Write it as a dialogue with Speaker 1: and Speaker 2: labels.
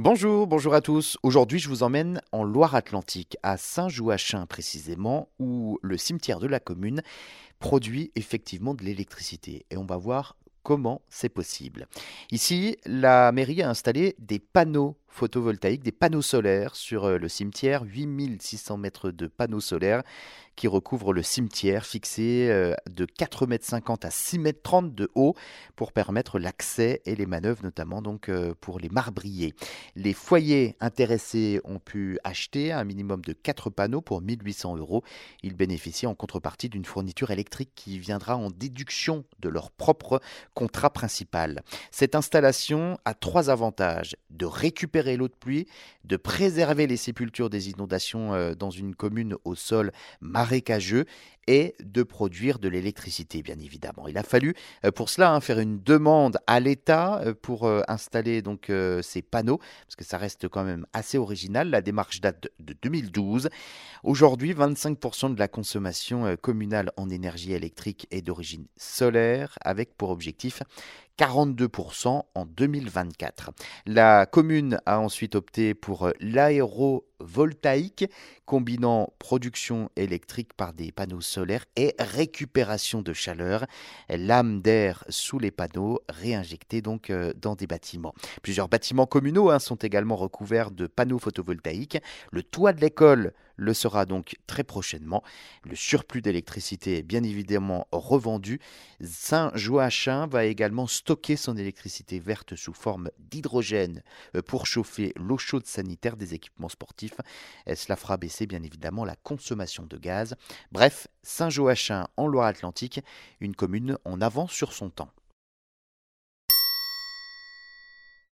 Speaker 1: Bonjour, bonjour à tous. Aujourd'hui, je vous emmène en Loire-Atlantique, à Saint-Jouachin précisément, où le cimetière de la commune produit effectivement de l'électricité. Et on va voir comment c'est possible. Ici, la mairie a installé des panneaux photovoltaïques, des panneaux solaires sur euh, le cimetière, 8600 mètres de panneaux solaires qui recouvrent le cimetière, fixés euh, de 4,50 m à 6,30 m de haut pour permettre l'accès et les manœuvres, notamment donc euh, pour les marbriers. Les foyers intéressés ont pu acheter un minimum de 4 panneaux pour 1800 euros. Ils bénéficient en contrepartie d'une fourniture électrique qui viendra en déduction de leur propre contrat principal. Cette installation a trois avantages de récupérer l'eau de pluie, de préserver les sépultures des inondations euh, dans une commune au sol marécageux et de produire de l'électricité, bien évidemment. Il a fallu euh, pour cela hein, faire une demande à l'État euh, pour installer donc ces panneaux, parce que ça reste quand même assez original. La démarche date de 2012. Aujourd'hui, 25% de la consommation communale en énergie électrique est d'origine solaire, avec pour objectif 42% en 2024. La commune a ensuite opté pour l'aérovoltaïque, combinant production électrique par des panneaux solaires et récupération de chaleur, lame d'air sous les panneaux réinjectés donc euh, dans des bâtiments. Plusieurs bâtiments communaux hein, sont également recouverts de panneaux photovoltaïques. Le toit de l'école le sera donc très prochainement. Le surplus d'électricité est bien évidemment revendu. Saint-Joachim va également stocker son électricité verte sous forme d'hydrogène euh, pour chauffer l'eau chaude sanitaire des équipements sportifs. Cela fera baisser bien évidemment la consommation de gaz. Bref, Saint-Joachim en Loire-Atlantique, une commune en avance sur son temps.